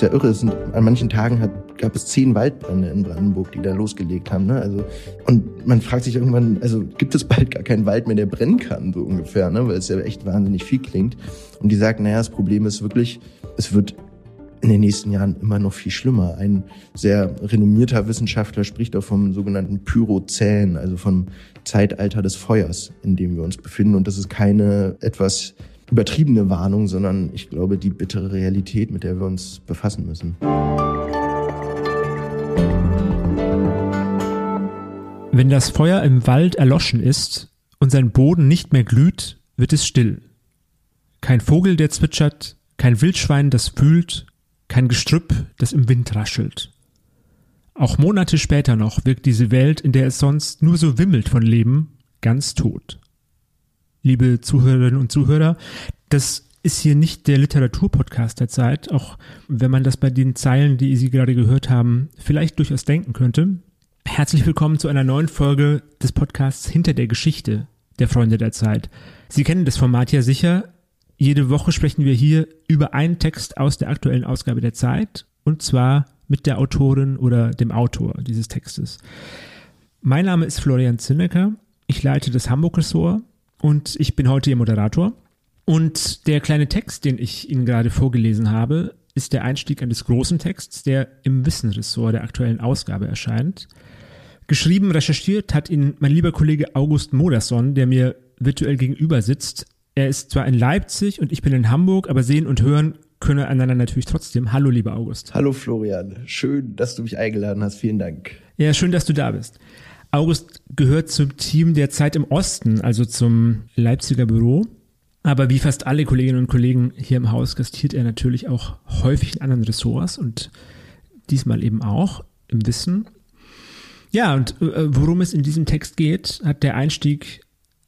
ist ja irre. Es sind, an manchen Tagen hat, gab es zehn Waldbrände in Brandenburg, die da losgelegt haben. Ne? Also, und man fragt sich irgendwann, also gibt es bald gar keinen Wald mehr, der brennen kann, so ungefähr, ne? weil es ja echt wahnsinnig viel klingt. Und die sagen, naja, das Problem ist wirklich, es wird in den nächsten Jahren immer noch viel schlimmer. Ein sehr renommierter Wissenschaftler spricht auch vom sogenannten Pyrozän, also vom Zeitalter des Feuers, in dem wir uns befinden. Und das ist keine etwas übertriebene Warnung, sondern ich glaube die bittere Realität, mit der wir uns befassen müssen. Wenn das Feuer im Wald erloschen ist und sein Boden nicht mehr glüht, wird es still. Kein Vogel, der zwitschert, kein Wildschwein, das wühlt, kein Gestrüpp, das im Wind raschelt. Auch Monate später noch wirkt diese Welt, in der es sonst nur so wimmelt von Leben, ganz tot liebe Zuhörerinnen und Zuhörer. Das ist hier nicht der Literaturpodcast der Zeit, auch wenn man das bei den Zeilen, die Sie gerade gehört haben, vielleicht durchaus denken könnte. Herzlich willkommen zu einer neuen Folge des Podcasts Hinter der Geschichte der Freunde der Zeit. Sie kennen das Format ja sicher. Jede Woche sprechen wir hier über einen Text aus der aktuellen Ausgabe der Zeit und zwar mit der Autorin oder dem Autor dieses Textes. Mein Name ist Florian Zinnecker. Ich leite das Hamburg-Ressort und ich bin heute Ihr Moderator. Und der kleine Text, den ich Ihnen gerade vorgelesen habe, ist der Einstieg eines großen Texts, der im Wissenressort der aktuellen Ausgabe erscheint. Geschrieben, recherchiert hat ihn mein lieber Kollege August Moderson, der mir virtuell gegenüber sitzt. Er ist zwar in Leipzig und ich bin in Hamburg, aber sehen und hören können einander natürlich trotzdem. Hallo, lieber August. Hallo, Florian. Schön, dass du mich eingeladen hast. Vielen Dank. Ja, schön, dass du da bist. August gehört zum Team der Zeit im Osten, also zum Leipziger Büro. Aber wie fast alle Kolleginnen und Kollegen hier im Haus gastiert er natürlich auch häufig in anderen Ressorts und diesmal eben auch im Wissen. Ja, und äh, worum es in diesem Text geht, hat der Einstieg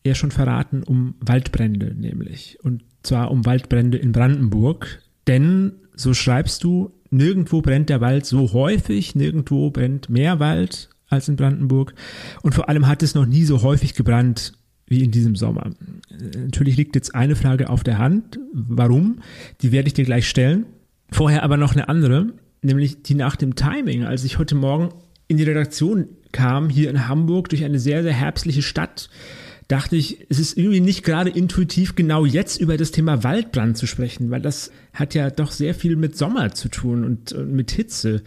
ja schon verraten, um Waldbrände nämlich. Und zwar um Waldbrände in Brandenburg. Denn, so schreibst du, nirgendwo brennt der Wald so häufig, nirgendwo brennt mehr Wald als in Brandenburg. Und vor allem hat es noch nie so häufig gebrannt wie in diesem Sommer. Natürlich liegt jetzt eine Frage auf der Hand. Warum? Die werde ich dir gleich stellen. Vorher aber noch eine andere, nämlich die nach dem Timing. Als ich heute Morgen in die Redaktion kam, hier in Hamburg, durch eine sehr, sehr herbstliche Stadt, dachte ich, es ist irgendwie nicht gerade intuitiv, genau jetzt über das Thema Waldbrand zu sprechen, weil das hat ja doch sehr viel mit Sommer zu tun und, und mit Hitze.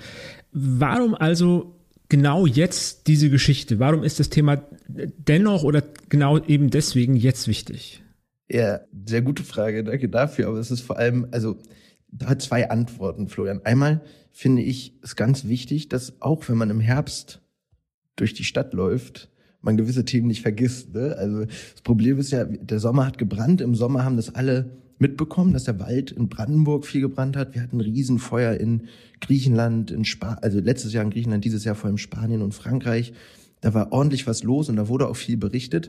Warum also genau jetzt diese Geschichte? Warum ist das Thema dennoch oder genau eben deswegen jetzt wichtig? Ja, sehr gute Frage, danke dafür. Aber es ist vor allem, also da hat zwei Antworten, Florian. Einmal finde ich es ganz wichtig, dass auch wenn man im Herbst durch die Stadt läuft, man gewisse Themen nicht vergisst. Ne? Also das Problem ist ja, der Sommer hat gebrannt. Im Sommer haben das alle mitbekommen, dass der Wald in Brandenburg viel gebrannt hat. Wir hatten Riesenfeuer in Griechenland, in Spa also letztes Jahr in Griechenland, dieses Jahr vor allem Spanien und Frankreich. Da war ordentlich was los und da wurde auch viel berichtet.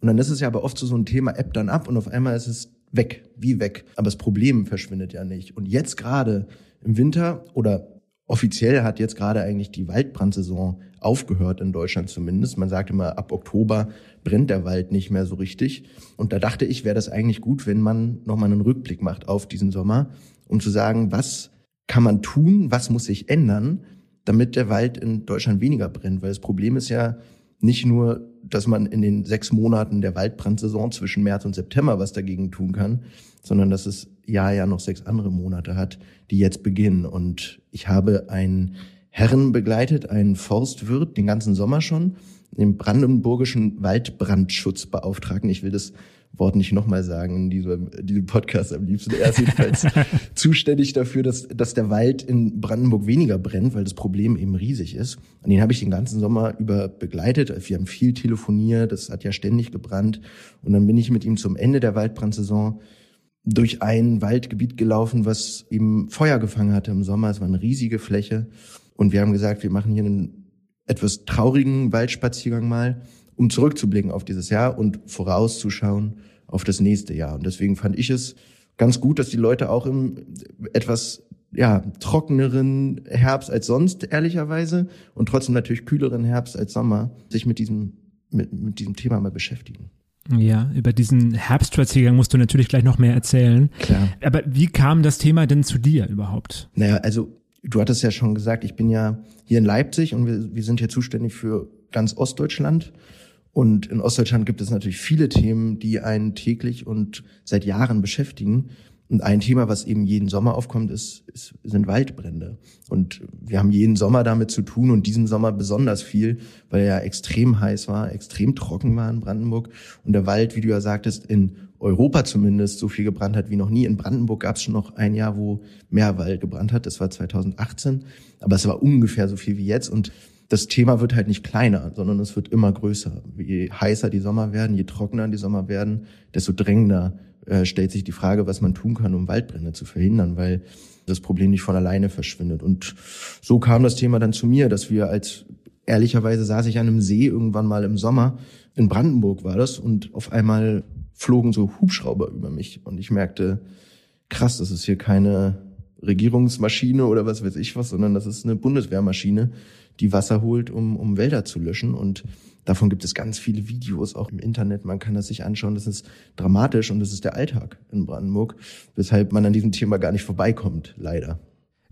Und dann ist es ja aber oft so, so ein Thema App dann ab und auf einmal ist es weg, wie weg. Aber das Problem verschwindet ja nicht. Und jetzt gerade im Winter oder offiziell hat jetzt gerade eigentlich die Waldbrandsaison aufgehört in Deutschland zumindest. Man sagt immer, ab Oktober brennt der Wald nicht mehr so richtig. Und da dachte ich, wäre das eigentlich gut, wenn man nochmal einen Rückblick macht auf diesen Sommer, um zu sagen, was kann man tun, was muss sich ändern, damit der Wald in Deutschland weniger brennt. Weil das Problem ist ja nicht nur, dass man in den sechs Monaten der Waldbrandsaison zwischen März und September was dagegen tun kann, sondern dass es ja ja noch sechs andere Monate hat, die jetzt beginnen. Und ich habe einen Herren begleitet, einen Forstwirt, den ganzen Sommer schon, den brandenburgischen Waldbrandschutzbeauftragten. Ich will das Wort nicht nochmal sagen in diesem, diesem Podcast am liebsten. Er ist jedenfalls zuständig dafür, dass, dass der Wald in Brandenburg weniger brennt, weil das Problem eben riesig ist. Und den habe ich den ganzen Sommer über begleitet. Wir haben viel telefoniert, es hat ja ständig gebrannt. Und dann bin ich mit ihm zum Ende der Waldbrandsaison durch ein Waldgebiet gelaufen, was eben Feuer gefangen hatte im Sommer. Es war eine riesige Fläche. Und wir haben gesagt, wir machen hier einen etwas traurigen Waldspaziergang mal, um zurückzublicken auf dieses Jahr und vorauszuschauen auf das nächste Jahr. Und deswegen fand ich es ganz gut, dass die Leute auch im etwas ja, trockeneren Herbst als sonst, ehrlicherweise, und trotzdem natürlich kühleren Herbst als Sommer, sich mit diesem, mit, mit diesem Thema mal beschäftigen. Ja, über diesen Herbstspaziergang musst du natürlich gleich noch mehr erzählen. Klar. Aber wie kam das Thema denn zu dir überhaupt? Naja, also du hattest ja schon gesagt, ich bin ja hier in Leipzig und wir, wir sind hier zuständig für ganz Ostdeutschland. Und in Ostdeutschland gibt es natürlich viele Themen, die einen täglich und seit Jahren beschäftigen. Und ein Thema, was eben jeden Sommer aufkommt, ist, ist, sind Waldbrände. Und wir haben jeden Sommer damit zu tun und diesen Sommer besonders viel, weil er ja extrem heiß war, extrem trocken war in Brandenburg und der Wald, wie du ja sagtest, in Europa zumindest so viel gebrannt hat wie noch nie. In Brandenburg gab es schon noch ein Jahr, wo mehr Wald gebrannt hat. Das war 2018, aber es war ungefähr so viel wie jetzt und das Thema wird halt nicht kleiner, sondern es wird immer größer. Je heißer die Sommer werden, je trockener die Sommer werden, desto drängender äh, stellt sich die Frage, was man tun kann, um Waldbrände zu verhindern, weil das Problem nicht von alleine verschwindet. Und so kam das Thema dann zu mir, dass wir als ehrlicherweise saß ich an einem See irgendwann mal im Sommer in Brandenburg war das und auf einmal flogen so Hubschrauber über mich und ich merkte, krass, das ist hier keine Regierungsmaschine oder was weiß ich was, sondern das ist eine Bundeswehrmaschine, die Wasser holt, um, um Wälder zu löschen. Und davon gibt es ganz viele Videos auch im Internet. Man kann das sich anschauen. Das ist dramatisch und das ist der Alltag in Brandenburg, weshalb man an diesem Thema gar nicht vorbeikommt, leider.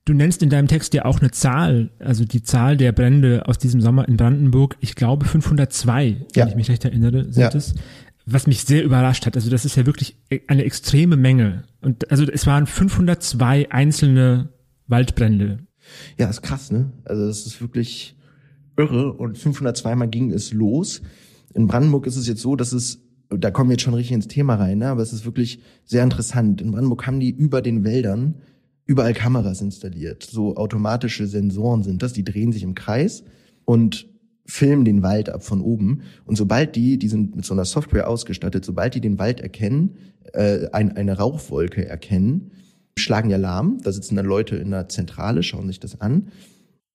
Du nennst in deinem Text ja auch eine Zahl, also die Zahl der Brände aus diesem Sommer in Brandenburg. Ich glaube 502, ja. wenn ich mich recht erinnere, sind ja. es. Was mich sehr überrascht hat. Also das ist ja wirklich eine extreme Menge. Und also es waren 502 einzelne Waldbrände. Ja, ist krass, ne? Also das ist wirklich irre und 502 Mal ging es los. In Brandenburg ist es jetzt so, dass es, da kommen wir jetzt schon richtig ins Thema rein, ne? aber es ist wirklich sehr interessant. In Brandenburg haben die über den Wäldern überall Kameras installiert. So automatische Sensoren sind das, die drehen sich im Kreis und filmen den Wald ab von oben. Und sobald die, die sind mit so einer Software ausgestattet, sobald die den Wald erkennen, äh, ein, eine Rauchwolke erkennen, schlagen die Alarm. Da sitzen dann Leute in der Zentrale, schauen sich das an.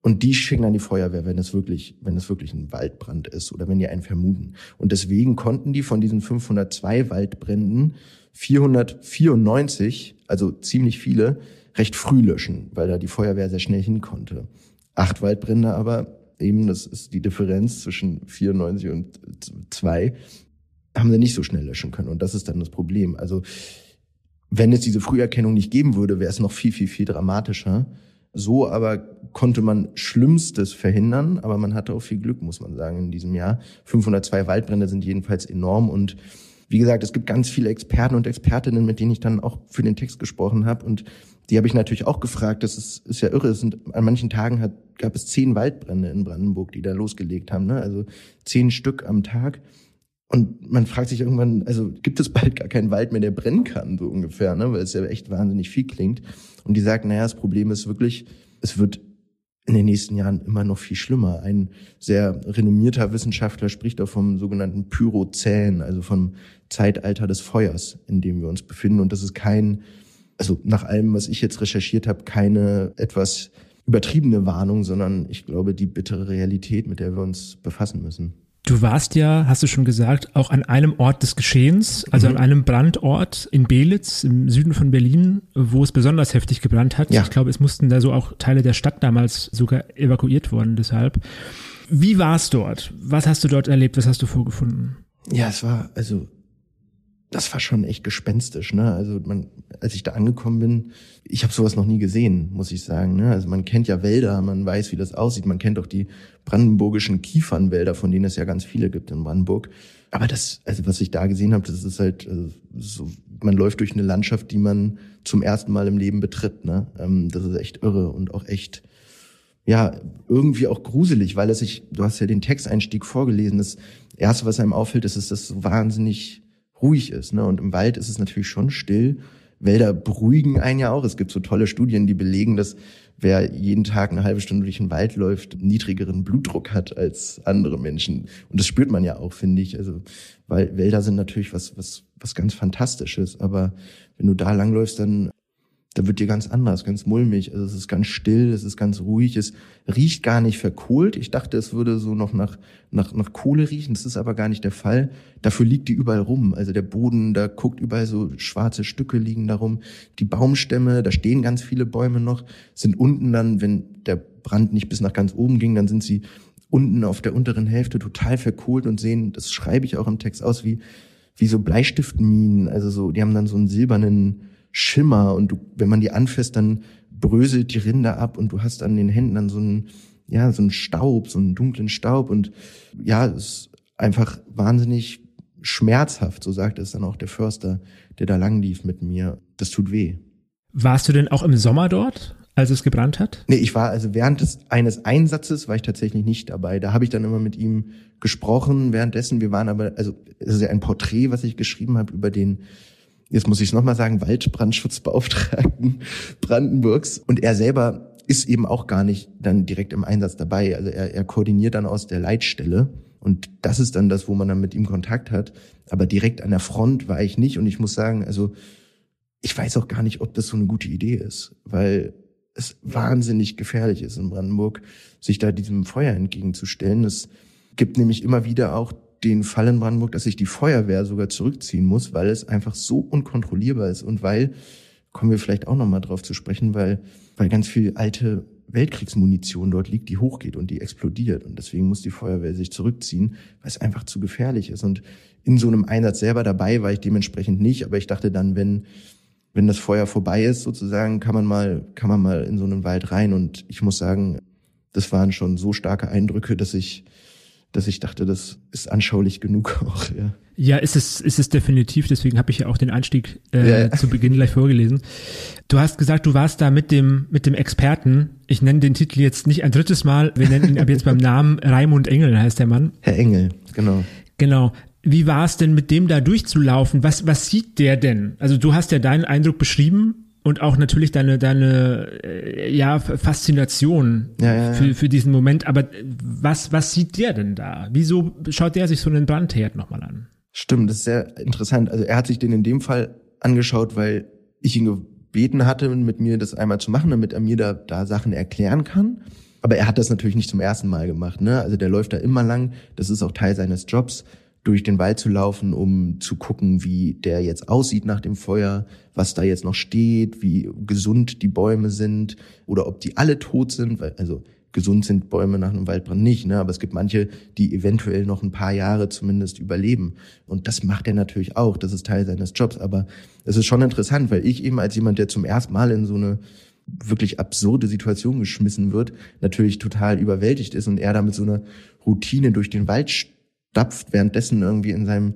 Und die schicken dann die Feuerwehr, wenn es wirklich, wenn es wirklich ein Waldbrand ist oder wenn die einen vermuten. Und deswegen konnten die von diesen 502 Waldbränden 494, also ziemlich viele, recht früh löschen, weil da die Feuerwehr sehr schnell hin konnte. Acht Waldbrände aber, eben, das ist die Differenz zwischen 94 und 2, haben sie nicht so schnell löschen können. Und das ist dann das Problem. Also, wenn es diese Früherkennung nicht geben würde, wäre es noch viel, viel, viel dramatischer. So aber konnte man Schlimmstes verhindern, aber man hatte auch viel Glück, muss man sagen, in diesem Jahr. 502 Waldbrände sind jedenfalls enorm und wie gesagt, es gibt ganz viele Experten und Expertinnen, mit denen ich dann auch für den Text gesprochen habe und die habe ich natürlich auch gefragt. Das ist, ist ja irre. Es sind, an manchen Tagen hat, gab es zehn Waldbrände in Brandenburg, die da losgelegt haben. Ne? Also zehn Stück am Tag. Und man fragt sich irgendwann, also gibt es bald gar keinen Wald mehr, der brennen kann, so ungefähr, ne? weil es ja echt wahnsinnig viel klingt. Und die sagt, naja, das Problem ist wirklich, es wird in den nächsten Jahren immer noch viel schlimmer. Ein sehr renommierter Wissenschaftler spricht auch vom sogenannten Pyrozän, also vom Zeitalter des Feuers, in dem wir uns befinden. Und das ist kein, also nach allem, was ich jetzt recherchiert habe, keine etwas übertriebene Warnung, sondern ich glaube, die bittere Realität, mit der wir uns befassen müssen. Du warst ja, hast du schon gesagt, auch an einem Ort des Geschehens, also mhm. an einem Brandort in Belitz im Süden von Berlin, wo es besonders heftig gebrannt hat. Ja. Ich glaube, es mussten da so auch Teile der Stadt damals sogar evakuiert worden deshalb. Wie war es dort? Was hast du dort erlebt? Was hast du vorgefunden? Ja, es war, also das war schon echt gespenstisch, ne? Also man, als ich da angekommen bin, ich habe sowas noch nie gesehen, muss ich sagen. Ne? Also man kennt ja Wälder, man weiß, wie das aussieht, man kennt auch die brandenburgischen Kiefernwälder, von denen es ja ganz viele gibt in Brandenburg. Aber das, also was ich da gesehen habe, das ist halt also so, man läuft durch eine Landschaft, die man zum ersten Mal im Leben betritt. Ne? Ähm, das ist echt irre und auch echt ja, irgendwie auch gruselig, weil es sich, du hast ja den Texteinstieg vorgelesen, das erste, was einem auffällt, ist, dass das so wahnsinnig ruhig ist. Ne? Und im Wald ist es natürlich schon still. Wälder beruhigen einen ja auch. Es gibt so tolle Studien, die belegen, dass wer jeden Tag eine halbe Stunde durch den Wald läuft, niedrigeren Blutdruck hat als andere Menschen. Und das spürt man ja auch, finde ich. Also, weil Wälder sind natürlich was, was, was ganz Fantastisches. Aber wenn du da langläufst, dann da wird dir ganz anders, ganz mulmig. Also es ist ganz still, es ist ganz ruhig, es riecht gar nicht verkohlt. Ich dachte, es würde so noch nach, nach, nach Kohle riechen, das ist aber gar nicht der Fall. Dafür liegt die überall rum. Also der Boden, da guckt überall so schwarze Stücke liegen darum. Die Baumstämme, da stehen ganz viele Bäume noch, sind unten dann, wenn der Brand nicht bis nach ganz oben ging, dann sind sie unten auf der unteren Hälfte total verkohlt und sehen, das schreibe ich auch im Text aus, wie wie so Bleistiftminen, also so, die haben dann so einen silbernen Schimmer und du, wenn man die anfasst, dann bröselt die Rinde ab und du hast an den Händen dann so einen, ja, so einen Staub, so einen dunklen Staub und ja, es ist einfach wahnsinnig schmerzhaft, so sagt es dann auch der Förster, der da lang lief mit mir. Das tut weh. Warst du denn auch im Sommer dort, als es gebrannt hat? Nee, ich war also während des eines Einsatzes war ich tatsächlich nicht dabei. Da habe ich dann immer mit ihm gesprochen. Währenddessen, wir waren aber, also es ist ja ein Porträt, was ich geschrieben habe über den jetzt muss ich es nochmal sagen, Waldbrandschutzbeauftragten Brandenburgs. Und er selber ist eben auch gar nicht dann direkt im Einsatz dabei. Also er, er koordiniert dann aus der Leitstelle. Und das ist dann das, wo man dann mit ihm Kontakt hat. Aber direkt an der Front war ich nicht. Und ich muss sagen, also ich weiß auch gar nicht, ob das so eine gute Idee ist, weil es wahnsinnig gefährlich ist in Brandenburg, sich da diesem Feuer entgegenzustellen. Es gibt nämlich immer wieder auch den Fall in Brandenburg, dass sich die Feuerwehr sogar zurückziehen muss, weil es einfach so unkontrollierbar ist und weil, kommen wir vielleicht auch nochmal drauf zu sprechen, weil, weil ganz viel alte Weltkriegsmunition dort liegt, die hochgeht und die explodiert. Und deswegen muss die Feuerwehr sich zurückziehen, weil es einfach zu gefährlich ist. Und in so einem Einsatz selber dabei war ich dementsprechend nicht, aber ich dachte dann, wenn, wenn das Feuer vorbei ist, sozusagen, kann man mal, kann man mal in so einen Wald rein. Und ich muss sagen, das waren schon so starke Eindrücke, dass ich, dass ich dachte, das ist anschaulich genug auch. Ja, ja ist, es, ist es definitiv. Deswegen habe ich ja auch den Einstieg äh, ja. zu Beginn gleich vorgelesen. Du hast gesagt, du warst da mit dem, mit dem Experten. Ich nenne den Titel jetzt nicht ein drittes Mal. Wir nennen ihn ab jetzt beim Namen Raimund Engel, heißt der Mann. Herr Engel, genau. Genau. Wie war es denn, mit dem da durchzulaufen? Was, was sieht der denn? Also du hast ja deinen Eindruck beschrieben und auch natürlich deine deine äh, ja Faszination ja, ja, ja. für für diesen Moment. Aber was was sieht der denn da? Wieso schaut der sich so einen Brandherd nochmal an? Stimmt, das ist sehr interessant. Also er hat sich den in dem Fall angeschaut, weil ich ihn gebeten hatte, mit mir das einmal zu machen, damit er mir da da Sachen erklären kann. Aber er hat das natürlich nicht zum ersten Mal gemacht. Ne? Also der läuft da immer lang. Das ist auch Teil seines Jobs durch den Wald zu laufen, um zu gucken, wie der jetzt aussieht nach dem Feuer, was da jetzt noch steht, wie gesund die Bäume sind oder ob die alle tot sind, weil also gesund sind Bäume nach einem Waldbrand nicht, ne? aber es gibt manche, die eventuell noch ein paar Jahre zumindest überleben. Und das macht er natürlich auch, das ist Teil seines Jobs. Aber es ist schon interessant, weil ich eben als jemand, der zum ersten Mal in so eine wirklich absurde Situation geschmissen wird, natürlich total überwältigt ist und er da mit so einer Routine durch den Wald stapft, währenddessen irgendwie in seinem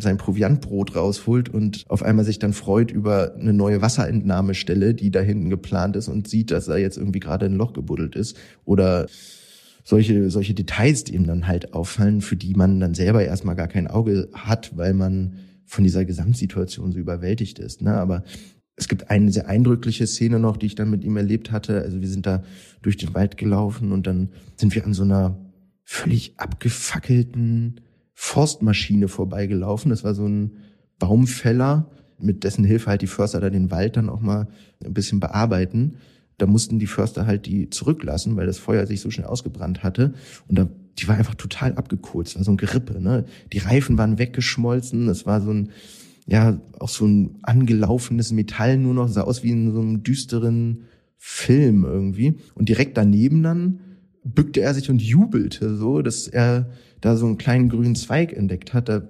sein Proviantbrot rausholt und auf einmal sich dann freut über eine neue Wasserentnahmestelle, die da hinten geplant ist und sieht, dass er jetzt irgendwie gerade ein Loch gebuddelt ist oder solche, solche Details, die ihm dann halt auffallen, für die man dann selber erstmal gar kein Auge hat, weil man von dieser Gesamtsituation so überwältigt ist. Ne? Aber es gibt eine sehr eindrückliche Szene noch, die ich dann mit ihm erlebt hatte. Also wir sind da durch den Wald gelaufen und dann sind wir an so einer völlig abgefackelten Forstmaschine vorbeigelaufen. Das war so ein Baumfäller, mit dessen Hilfe halt die Förster da den Wald dann auch mal ein bisschen bearbeiten. Da mussten die Förster halt die zurücklassen, weil das Feuer sich so schnell ausgebrannt hatte. Und da, die war einfach total abgekohlt. War so ein Gerippe, ne? Die Reifen waren weggeschmolzen. Es war so ein, ja, auch so ein angelaufenes Metall nur noch, sah aus wie in so einem düsteren Film irgendwie. Und direkt daneben dann bückte er sich und jubelte so, dass er da so einen kleinen grünen Zweig entdeckt hat. Da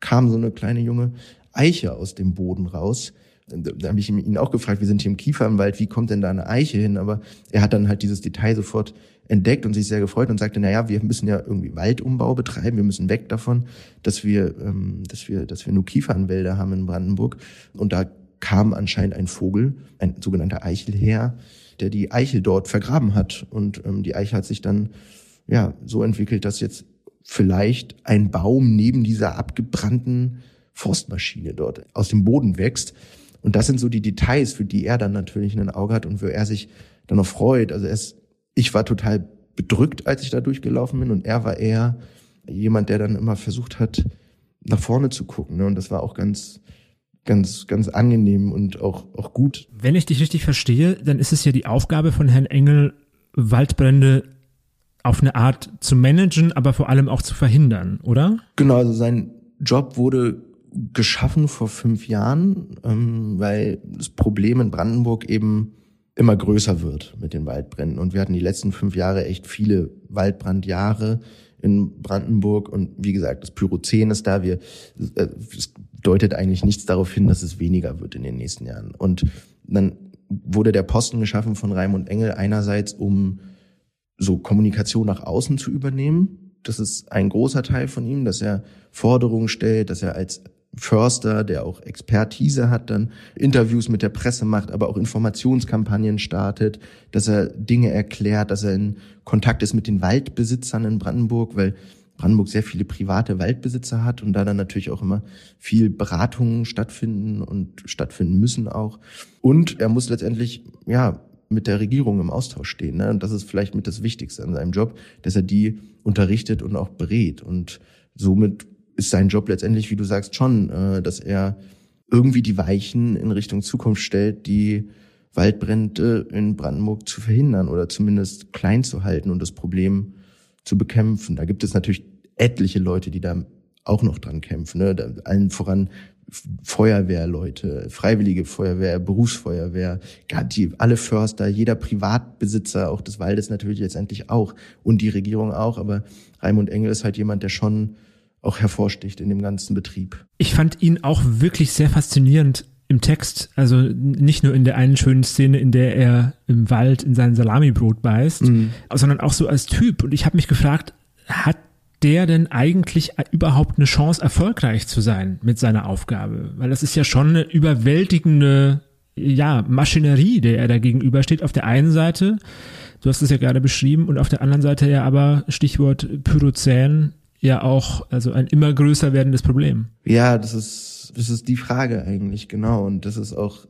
kam so eine kleine junge Eiche aus dem Boden raus. Da habe ich ihn auch gefragt, wir sind hier im Kiefernwald, wie kommt denn da eine Eiche hin? Aber er hat dann halt dieses Detail sofort entdeckt und sich sehr gefreut und sagte, na ja, wir müssen ja irgendwie Waldumbau betreiben, wir müssen weg davon, dass wir, ähm, dass wir, dass wir nur Kiefernwälder haben in Brandenburg. Und da kam anscheinend ein Vogel, ein sogenannter Eichelherr, der die Eichel dort vergraben hat. Und ähm, die Eichel hat sich dann ja so entwickelt, dass jetzt vielleicht ein Baum neben dieser abgebrannten Forstmaschine dort aus dem Boden wächst. Und das sind so die Details, für die er dann natürlich ein Auge hat und wo er sich dann noch freut. Also er ist, ich war total bedrückt, als ich da durchgelaufen bin und er war eher jemand, der dann immer versucht hat, nach vorne zu gucken. Ne? Und das war auch ganz, ganz, ganz angenehm und auch, auch gut. Wenn ich dich richtig verstehe, dann ist es ja die Aufgabe von Herrn Engel, Waldbrände auf eine Art zu managen, aber vor allem auch zu verhindern, oder? Genau, also sein Job wurde geschaffen vor fünf Jahren, ähm, weil das Problem in Brandenburg eben immer größer wird mit den Waldbränden. Und wir hatten die letzten fünf Jahre echt viele Waldbrandjahre in Brandenburg und wie gesagt, das Pyrozän ist da. Wir, äh, es deutet eigentlich nichts darauf hin, dass es weniger wird in den nächsten Jahren. Und dann wurde der Posten geschaffen von Raimund Engel einerseits, um so Kommunikation nach außen zu übernehmen. Das ist ein großer Teil von ihm, dass er Forderungen stellt, dass er als Förster, der auch Expertise hat, dann Interviews mit der Presse macht, aber auch Informationskampagnen startet, dass er Dinge erklärt, dass er in Kontakt ist mit den Waldbesitzern in Brandenburg, weil Brandenburg sehr viele private Waldbesitzer hat und da dann natürlich auch immer viel Beratungen stattfinden und stattfinden müssen auch. Und er muss letztendlich, ja, mit der Regierung im Austausch stehen. Ne? Und das ist vielleicht mit das Wichtigste an seinem Job, dass er die unterrichtet und auch berät. Und somit ist sein Job letztendlich, wie du sagst, schon, äh, dass er irgendwie die Weichen in Richtung Zukunft stellt, die Waldbrände in Brandenburg zu verhindern oder zumindest klein zu halten und das Problem zu bekämpfen. Da gibt es natürlich etliche Leute, die da auch noch dran kämpfen. Ne? Allen voran Feuerwehrleute, Freiwillige Feuerwehr, Berufsfeuerwehr, die, alle Förster, jeder Privatbesitzer auch des Waldes natürlich letztendlich auch und die Regierung auch. Aber Raimund Engel ist halt jemand, der schon auch hervorsticht in dem ganzen Betrieb. Ich fand ihn auch wirklich sehr faszinierend im Text, also nicht nur in der einen schönen Szene, in der er im Wald in sein Salamibrot beißt, mhm. sondern auch so als Typ. Und ich habe mich gefragt, hat der denn eigentlich überhaupt eine Chance, erfolgreich zu sein mit seiner Aufgabe? Weil das ist ja schon eine überwältigende ja, Maschinerie, der er da gegenübersteht. Auf der einen Seite, du hast es ja gerade beschrieben, und auf der anderen Seite ja aber, Stichwort Pyrozän, ja auch also ein immer größer werdendes Problem. Ja, das ist das ist die Frage eigentlich genau und das ist auch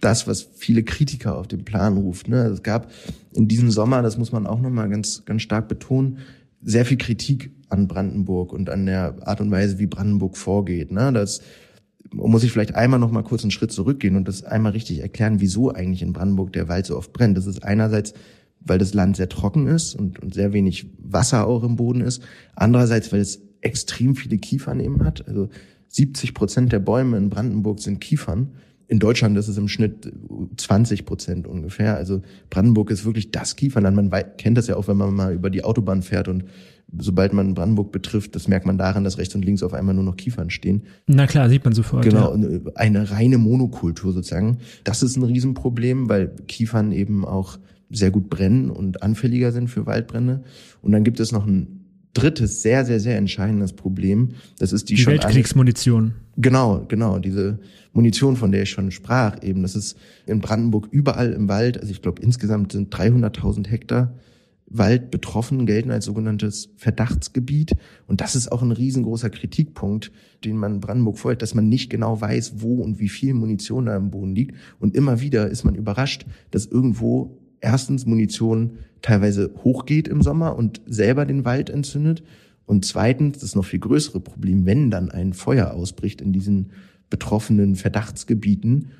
das, was viele Kritiker auf den Plan ruft. Ne? Es gab in diesem Sommer, das muss man auch nochmal ganz ganz stark betonen, sehr viel Kritik an Brandenburg und an der Art und Weise, wie Brandenburg vorgeht. Ne? Das muss ich vielleicht einmal noch mal kurz einen Schritt zurückgehen und das einmal richtig erklären, wieso eigentlich in Brandenburg der Wald so oft brennt. Das ist einerseits weil das Land sehr trocken ist und, und sehr wenig Wasser auch im Boden ist. Andererseits, weil es extrem viele Kiefern eben hat. Also 70 Prozent der Bäume in Brandenburg sind Kiefern. In Deutschland ist es im Schnitt 20 Prozent ungefähr. Also Brandenburg ist wirklich das Kiefernland. Man kennt das ja auch, wenn man mal über die Autobahn fährt und sobald man Brandenburg betrifft, das merkt man daran, dass rechts und links auf einmal nur noch Kiefern stehen. Na klar, sieht man sofort. Genau, ja. eine reine Monokultur sozusagen. Das ist ein Riesenproblem, weil Kiefern eben auch sehr gut brennen und anfälliger sind für Waldbrände. Und dann gibt es noch ein drittes, sehr, sehr, sehr entscheidendes Problem. Das ist die, die Weltkriegsmunition. Genau, genau. Diese Munition, von der ich schon sprach, eben. Das ist in Brandenburg überall im Wald. Also ich glaube, insgesamt sind 300.000 Hektar Wald betroffen, gelten als sogenanntes Verdachtsgebiet. Und das ist auch ein riesengroßer Kritikpunkt, den man Brandenburg folgt, dass man nicht genau weiß, wo und wie viel Munition da im Boden liegt. Und immer wieder ist man überrascht, dass irgendwo erstens Munition teilweise hochgeht im Sommer und selber den Wald entzündet. Und zweitens, das noch viel größere Problem, wenn dann ein Feuer ausbricht in diesen betroffenen Verdachtsgebieten,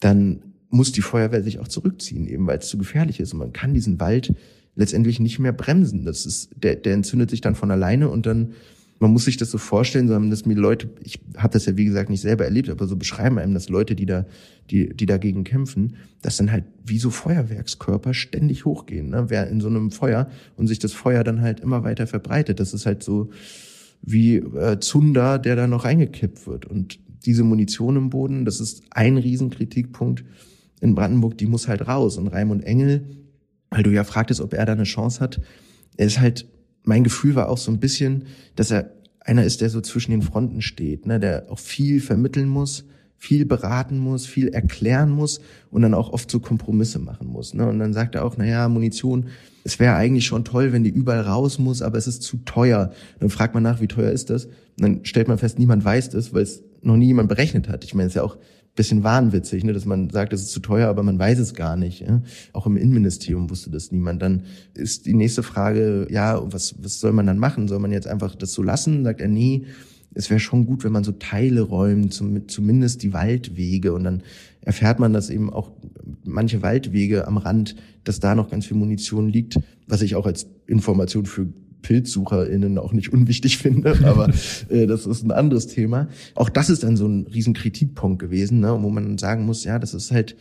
dann muss die Feuerwehr sich auch zurückziehen, eben weil es zu gefährlich ist. Und man kann diesen Wald letztendlich nicht mehr bremsen. Das ist, der, der entzündet sich dann von alleine und dann man muss sich das so vorstellen, so haben das mir Leute, ich habe das ja wie gesagt nicht selber erlebt, aber so beschreiben einem das Leute, die da, die, die dagegen kämpfen, dass dann halt wie so Feuerwerkskörper ständig hochgehen, ne? Wer in so einem Feuer und sich das Feuer dann halt immer weiter verbreitet. Das ist halt so wie äh, Zunder, der da noch reingekippt wird. Und diese Munition im Boden, das ist ein Riesenkritikpunkt in Brandenburg, die muss halt raus. Und Raimund Engel, weil du ja fragtest, ob er da eine Chance hat, er ist halt mein Gefühl war auch so ein bisschen, dass er einer ist, der so zwischen den Fronten steht, ne, der auch viel vermitteln muss, viel beraten muss, viel erklären muss und dann auch oft so Kompromisse machen muss. Ne? Und dann sagt er auch, na ja, Munition, es wäre eigentlich schon toll, wenn die überall raus muss, aber es ist zu teuer. Dann fragt man nach, wie teuer ist das? Und dann stellt man fest, niemand weiß das, weil es noch nie jemand berechnet hat. Ich meine, es ist ja auch bisschen wahnwitzig, ne, dass man sagt, es ist zu teuer, aber man weiß es gar nicht. Ja? Auch im Innenministerium wusste das niemand. Dann ist die nächste Frage, ja, was, was soll man dann machen? Soll man jetzt einfach das so lassen? Sagt er, nee, es wäre schon gut, wenn man so Teile räumt, zumindest die Waldwege. Und dann erfährt man, dass eben auch manche Waldwege am Rand, dass da noch ganz viel Munition liegt, was ich auch als Information für PilzsucherInnen auch nicht unwichtig finde, aber äh, das ist ein anderes Thema. Auch das ist dann so ein riesen Kritikpunkt gewesen, ne, wo man sagen muss, ja, das ist halt,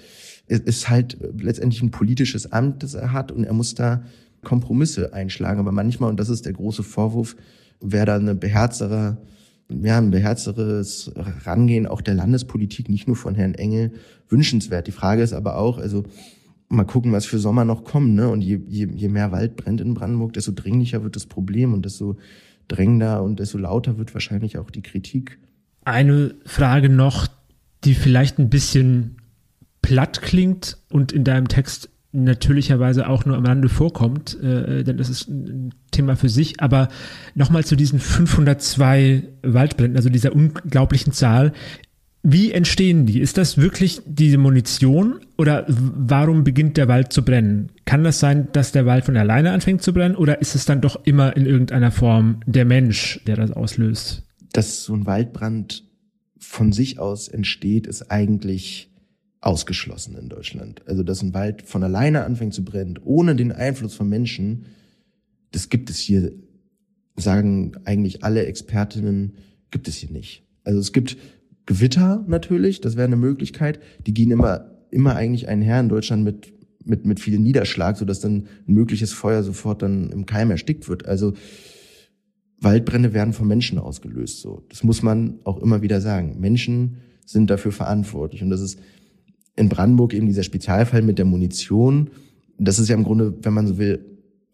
ist halt letztendlich ein politisches Amt, das er hat und er muss da Kompromisse einschlagen. Aber manchmal, und das ist der große Vorwurf, wäre da eine beherztere ja, ein beherzteres Rangehen auch der Landespolitik, nicht nur von Herrn Engel, wünschenswert. Die Frage ist aber auch, also mal gucken, was für Sommer noch kommen. Ne? Und je, je, je mehr Wald brennt in Brandenburg, desto dringlicher wird das Problem und desto drängender und desto lauter wird wahrscheinlich auch die Kritik. Eine Frage noch, die vielleicht ein bisschen platt klingt und in deinem Text natürlicherweise auch nur am Rande vorkommt, äh, denn das ist ein Thema für sich. Aber nochmal zu diesen 502 Waldbränden, also dieser unglaublichen Zahl. Wie entstehen die? Ist das wirklich diese Munition oder warum beginnt der Wald zu brennen? Kann das sein, dass der Wald von alleine anfängt zu brennen oder ist es dann doch immer in irgendeiner Form der Mensch, der das auslöst? Dass so ein Waldbrand von sich aus entsteht, ist eigentlich ausgeschlossen in Deutschland. Also, dass ein Wald von alleine anfängt zu brennen, ohne den Einfluss von Menschen, das gibt es hier, sagen eigentlich alle Expertinnen, gibt es hier nicht. Also es gibt Gewitter natürlich, das wäre eine Möglichkeit. Die gehen immer, immer eigentlich einher in Deutschland mit, mit, mit viel Niederschlag, sodass dann ein mögliches Feuer sofort dann im Keim erstickt wird. Also Waldbrände werden von Menschen ausgelöst. So, das muss man auch immer wieder sagen. Menschen sind dafür verantwortlich und das ist in Brandenburg eben dieser Spezialfall mit der Munition. Das ist ja im Grunde, wenn man so will,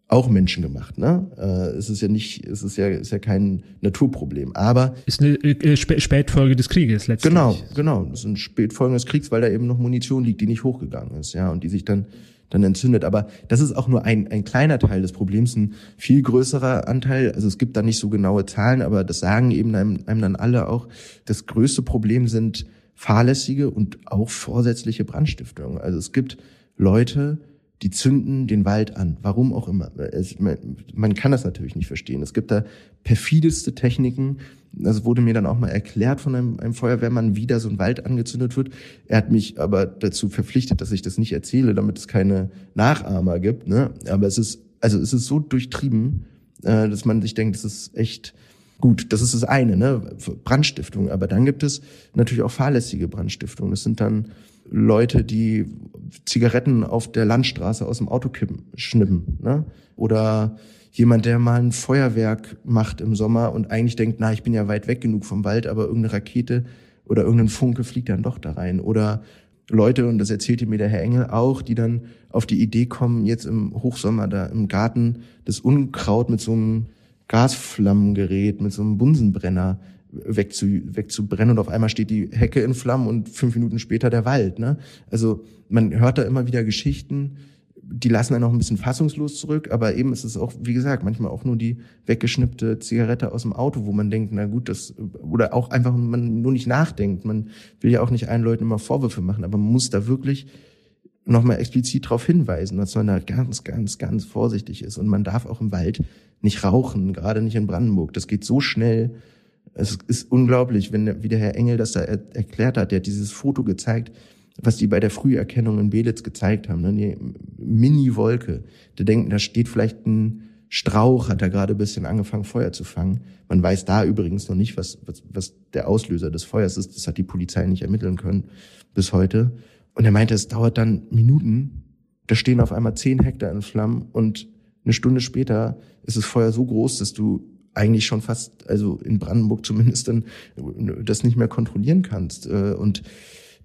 auch menschengemacht. Ne? Äh, es ist ja nicht, es ist ja, ist ja kein Naturproblem. Aber ist eine äh, Spätfolge des Krieges letztlich. Genau, genau. Das ist ein Spätfolge des Kriegs, weil da eben noch Munition liegt, die nicht hochgegangen ist, ja, und die sich dann dann entzündet. Aber das ist auch nur ein, ein kleiner Teil des Problems, ein viel größerer Anteil. Also es gibt da nicht so genaue Zahlen, aber das sagen eben einem, einem dann alle auch. Das größte Problem sind fahrlässige und auch vorsätzliche Brandstiftungen. Also es gibt Leute, die zünden den Wald an, warum auch immer. Es, man, kann das natürlich nicht verstehen. Es gibt da perfideste Techniken. Das wurde mir dann auch mal erklärt von einem, einem Feuerwehrmann, wie da so ein Wald angezündet wird. Er hat mich aber dazu verpflichtet, dass ich das nicht erzähle, damit es keine Nachahmer gibt. Ne? Aber es ist, also es ist so durchtrieben, äh, dass man sich denkt, das ist echt gut. Das ist das eine, ne? Brandstiftung. Aber dann gibt es natürlich auch fahrlässige Brandstiftung. Das sind dann Leute, die Zigaretten auf der Landstraße aus dem Auto kippen, schnippen, ne? Oder jemand, der mal ein Feuerwerk macht im Sommer und eigentlich denkt, na, ich bin ja weit weg genug vom Wald, aber irgendeine Rakete oder irgendein Funke fliegt dann doch da rein. Oder Leute, und das erzählte mir der Herr Engel auch, die dann auf die Idee kommen, jetzt im Hochsommer da im Garten das Unkraut mit so einem Gasflammengerät, mit so einem Bunsenbrenner wegzu, wegzubrennen und auf einmal steht die Hecke in Flammen und fünf Minuten später der Wald. Ne? Also man hört da immer wieder Geschichten, die lassen einen auch ein bisschen fassungslos zurück, aber eben ist es auch, wie gesagt, manchmal auch nur die weggeschnippte Zigarette aus dem Auto, wo man denkt, na gut, das, oder auch einfach man nur nicht nachdenkt. Man will ja auch nicht allen Leuten immer Vorwürfe machen, aber man muss da wirklich nochmal explizit darauf hinweisen, dass man da ganz, ganz, ganz vorsichtig ist. Und man darf auch im Wald nicht rauchen, gerade nicht in Brandenburg. Das geht so schnell, es ist unglaublich, wenn, wie der Herr Engel das da er, erklärt hat. Der hat dieses Foto gezeigt, was die bei der Früherkennung in Belitz gezeigt haben. Ne? Die Mini-Wolke. Der denkt, da steht vielleicht ein Strauch, hat er gerade ein bisschen angefangen, Feuer zu fangen. Man weiß da übrigens noch nicht, was, was, was der Auslöser des Feuers ist. Das hat die Polizei nicht ermitteln können bis heute. Und er meinte, es dauert dann Minuten. Da stehen auf einmal zehn Hektar in Flammen und eine Stunde später ist das Feuer so groß, dass du eigentlich schon fast, also in Brandenburg zumindest, dann das nicht mehr kontrollieren kannst. Äh, und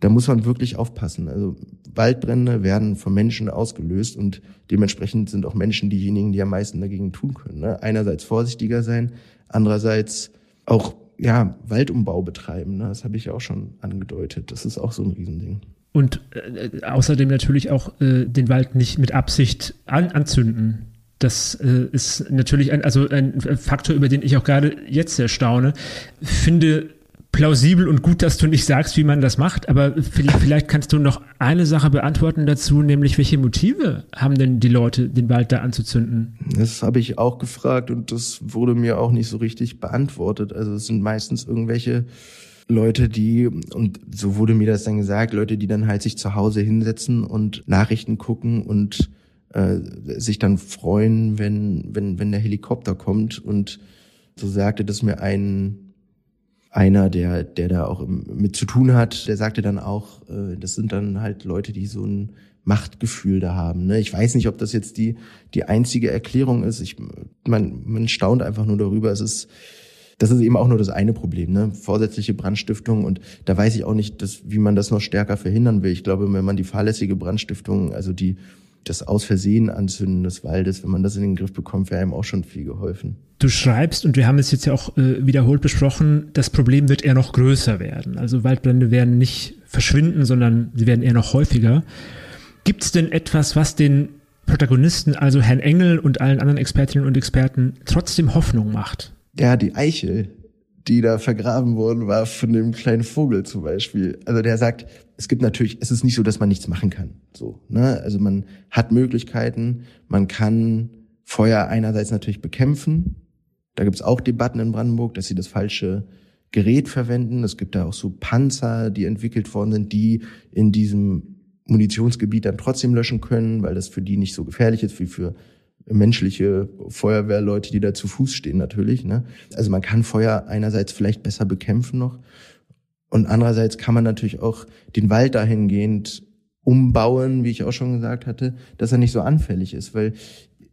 da muss man wirklich aufpassen. Also Waldbrände werden von Menschen ausgelöst und dementsprechend sind auch Menschen diejenigen, die am meisten dagegen tun können. Ne? Einerseits vorsichtiger sein, andererseits auch ja Waldumbau betreiben. Ne? Das habe ich auch schon angedeutet. Das ist auch so ein Riesending. Und äh, außerdem natürlich auch äh, den Wald nicht mit Absicht an, anzünden. Das äh, ist natürlich ein, also ein Faktor, über den ich auch gerade jetzt sehr staune. Finde plausibel und gut, dass du nicht sagst, wie man das macht, aber vielleicht kannst du noch eine Sache beantworten dazu, nämlich welche Motive haben denn die Leute, den Wald da anzuzünden? Das habe ich auch gefragt und das wurde mir auch nicht so richtig beantwortet. Also es sind meistens irgendwelche Leute, die, und so wurde mir das dann gesagt, Leute, die dann halt sich zu Hause hinsetzen und Nachrichten gucken und äh, sich dann freuen, wenn, wenn, wenn der Helikopter kommt. Und so sagte das mir ein einer, der, der da auch mit zu tun hat, der sagte dann auch, äh, das sind dann halt Leute, die so ein Machtgefühl da haben. Ne? Ich weiß nicht, ob das jetzt die, die einzige Erklärung ist. Ich, man, man staunt einfach nur darüber. Es ist das ist eben auch nur das eine Problem, ne? Vorsätzliche Brandstiftung und da weiß ich auch nicht, dass, wie man das noch stärker verhindern will. Ich glaube, wenn man die fahrlässige Brandstiftung, also die das aus Versehen Anzünden des Waldes, wenn man das in den Griff bekommt, wäre einem auch schon viel geholfen. Du schreibst, und wir haben es jetzt ja auch äh, wiederholt besprochen, das Problem wird eher noch größer werden. Also Waldbrände werden nicht verschwinden, sondern sie werden eher noch häufiger. Gibt es denn etwas, was den Protagonisten, also Herrn Engel und allen anderen Expertinnen und Experten, trotzdem Hoffnung macht? Ja, die Eichel, die da vergraben worden war von dem kleinen Vogel zum Beispiel. Also der sagt, es gibt natürlich, es ist nicht so, dass man nichts machen kann. So, ne? Also man hat Möglichkeiten, man kann Feuer einerseits natürlich bekämpfen. Da gibt's auch Debatten in Brandenburg, dass sie das falsche Gerät verwenden. Es gibt da auch so Panzer, die entwickelt worden sind, die in diesem Munitionsgebiet dann trotzdem löschen können, weil das für die nicht so gefährlich ist wie für menschliche Feuerwehrleute, die da zu Fuß stehen natürlich. Ne? Also man kann Feuer einerseits vielleicht besser bekämpfen noch und andererseits kann man natürlich auch den Wald dahingehend umbauen, wie ich auch schon gesagt hatte, dass er nicht so anfällig ist, weil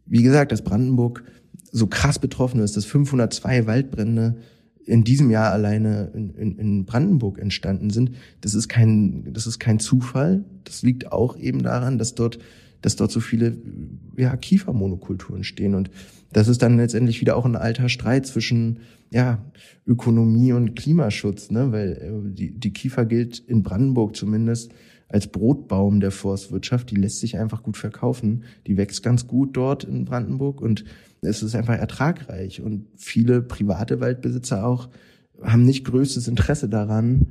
wie gesagt, dass Brandenburg so krass betroffen ist, dass 502 Waldbrände in diesem Jahr alleine in, in, in Brandenburg entstanden sind. Das ist kein, das ist kein Zufall. Das liegt auch eben daran, dass dort dass dort so viele ja, Kiefermonokulturen stehen. Und das ist dann letztendlich wieder auch ein alter Streit zwischen ja, Ökonomie und Klimaschutz, ne? weil äh, die, die Kiefer gilt in Brandenburg zumindest als Brotbaum der Forstwirtschaft. Die lässt sich einfach gut verkaufen. Die wächst ganz gut dort in Brandenburg und es ist einfach ertragreich. Und viele private Waldbesitzer auch haben nicht größtes Interesse daran,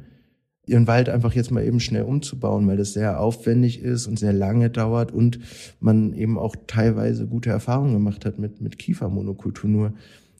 ihren Wald einfach jetzt mal eben schnell umzubauen, weil das sehr aufwendig ist und sehr lange dauert und man eben auch teilweise gute Erfahrungen gemacht hat mit, mit Kiefermonokultur. Nur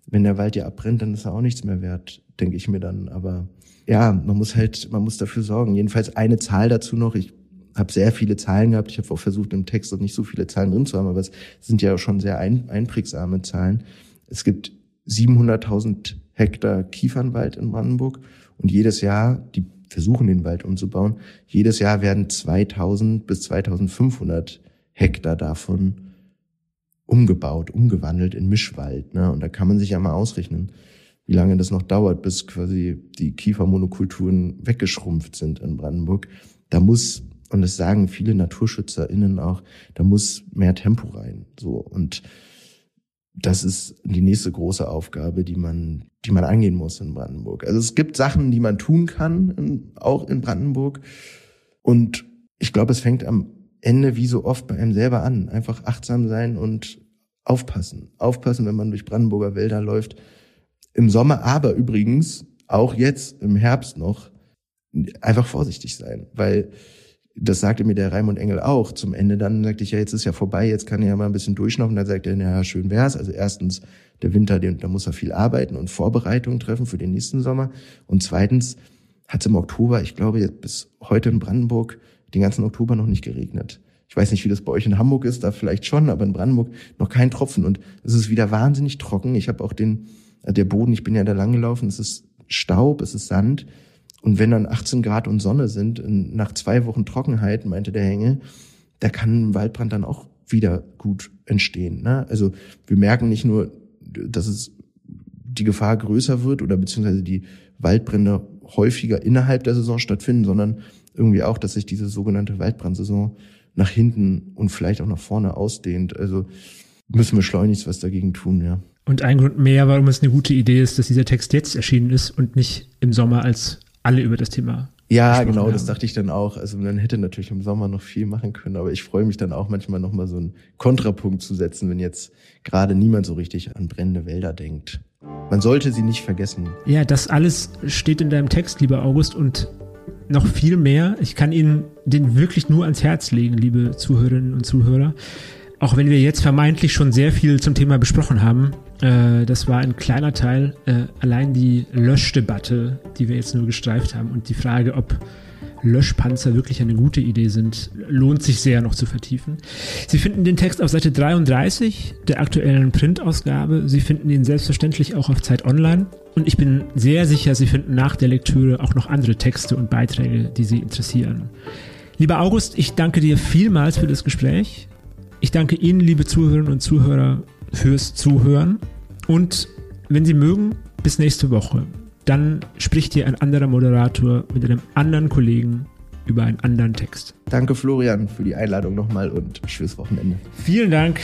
wenn der Wald ja abbrennt, dann ist er auch nichts mehr wert, denke ich mir dann. Aber ja, man muss halt, man muss dafür sorgen. Jedenfalls eine Zahl dazu noch. Ich habe sehr viele Zahlen gehabt. Ich habe auch versucht, im Text nicht so viele Zahlen drin zu haben, aber es sind ja schon sehr ein, einprägsame Zahlen. Es gibt 700.000 Hektar Kiefernwald in Brandenburg und jedes Jahr, die versuchen, den Wald umzubauen. Jedes Jahr werden 2000 bis 2500 Hektar davon umgebaut, umgewandelt in Mischwald. Ne? Und da kann man sich ja mal ausrechnen, wie lange das noch dauert, bis quasi die Kiefermonokulturen weggeschrumpft sind in Brandenburg. Da muss, und das sagen viele NaturschützerInnen auch, da muss mehr Tempo rein. So. Und das ist die nächste große Aufgabe, die man, die man angehen muss in Brandenburg. Also es gibt Sachen, die man tun kann, in, auch in Brandenburg. Und ich glaube, es fängt am Ende wie so oft bei einem selber an. Einfach achtsam sein und aufpassen. Aufpassen, wenn man durch Brandenburger Wälder läuft. Im Sommer, aber übrigens auch jetzt im Herbst noch einfach vorsichtig sein, weil das sagte mir der Raimund Engel auch. Zum Ende dann sagte ich, ja, jetzt ist ja vorbei, jetzt kann ich ja mal ein bisschen durchschnaufen. Dann sagt er, ja, schön wär's. Also erstens, der Winter, da muss er viel arbeiten und Vorbereitungen treffen für den nächsten Sommer. Und zweitens hat es im Oktober, ich glaube, bis heute in Brandenburg, den ganzen Oktober noch nicht geregnet. Ich weiß nicht, wie das bei euch in Hamburg ist, da vielleicht schon, aber in Brandenburg noch kein Tropfen. Und es ist wieder wahnsinnig trocken. Ich habe auch den, äh, der Boden, ich bin ja da lang gelaufen, es ist Staub, es ist Sand. Und wenn dann 18 Grad und Sonne sind, nach zwei Wochen Trockenheit, meinte der Hänge, da kann ein Waldbrand dann auch wieder gut entstehen. Ne? Also wir merken nicht nur, dass es die Gefahr größer wird oder beziehungsweise die Waldbrände häufiger innerhalb der Saison stattfinden, sondern irgendwie auch, dass sich diese sogenannte Waldbrandsaison nach hinten und vielleicht auch nach vorne ausdehnt. Also müssen wir schleunigst was dagegen tun, ja. Und ein Grund mehr, warum es eine gute Idee ist, dass dieser Text jetzt erschienen ist und nicht im Sommer als alle über das Thema. Ja, genau, haben. das dachte ich dann auch. Also man hätte natürlich im Sommer noch viel machen können, aber ich freue mich dann auch manchmal nochmal so einen Kontrapunkt zu setzen, wenn jetzt gerade niemand so richtig an brennende Wälder denkt. Man sollte sie nicht vergessen. Ja, das alles steht in deinem Text, lieber August, und noch viel mehr. Ich kann Ihnen den wirklich nur ans Herz legen, liebe Zuhörerinnen und Zuhörer. Auch wenn wir jetzt vermeintlich schon sehr viel zum Thema besprochen haben, äh, das war ein kleiner Teil. Äh, allein die Löschdebatte, die wir jetzt nur gestreift haben und die Frage, ob Löschpanzer wirklich eine gute Idee sind, lohnt sich sehr noch zu vertiefen. Sie finden den Text auf Seite 33 der aktuellen Printausgabe. Sie finden ihn selbstverständlich auch auf Zeit Online. Und ich bin sehr sicher, Sie finden nach der Lektüre auch noch andere Texte und Beiträge, die Sie interessieren. Lieber August, ich danke dir vielmals für das Gespräch. Ich danke Ihnen, liebe Zuhörerinnen und Zuhörer, fürs Zuhören. Und wenn Sie mögen, bis nächste Woche. Dann spricht dir ein anderer Moderator mit einem anderen Kollegen über einen anderen Text. Danke Florian für die Einladung nochmal und schönes Wochenende. Vielen Dank.